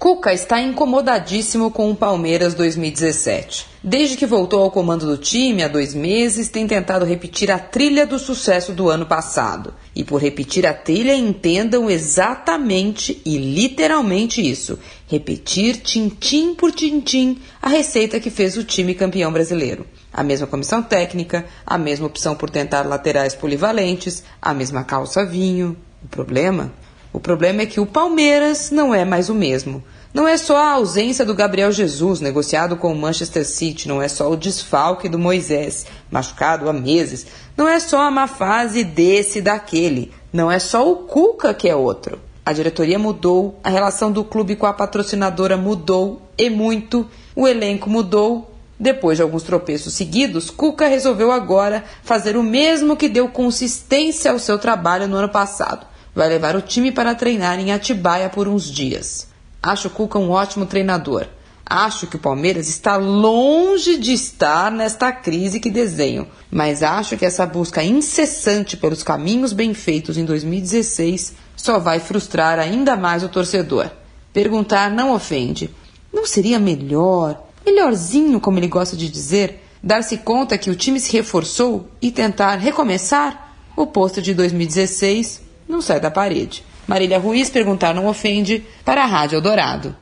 Cuca está incomodadíssimo com o Palmeiras 2017. Desde que voltou ao comando do time há dois meses, tem tentado repetir a trilha do sucesso do ano passado. E por repetir a trilha, entendam exatamente e literalmente isso: repetir tintim por tintim a receita que fez o time campeão brasileiro. A mesma comissão técnica, a mesma opção por tentar laterais polivalentes, a mesma calça vinho. O problema? O problema é que o Palmeiras não é mais o mesmo. Não é só a ausência do Gabriel Jesus, negociado com o Manchester City, não é só o desfalque do Moisés, machucado há meses, não é só a má fase desse e daquele, não é só o Cuca que é outro. A diretoria mudou, a relação do clube com a patrocinadora mudou e muito, o elenco mudou. Depois de alguns tropeços seguidos, Cuca resolveu agora fazer o mesmo que deu consistência ao seu trabalho no ano passado vai levar o time para treinar em Atibaia por uns dias. Acho o Cuca um ótimo treinador. Acho que o Palmeiras está longe de estar nesta crise que desenho, mas acho que essa busca incessante pelos caminhos bem feitos em 2016 só vai frustrar ainda mais o torcedor. Perguntar não ofende. Não seria melhor, melhorzinho, como ele gosta de dizer, dar-se conta que o time se reforçou e tentar recomeçar? O posto de 2016 não sai da parede. Marília Ruiz perguntar não ofende para a Rádio Eldorado.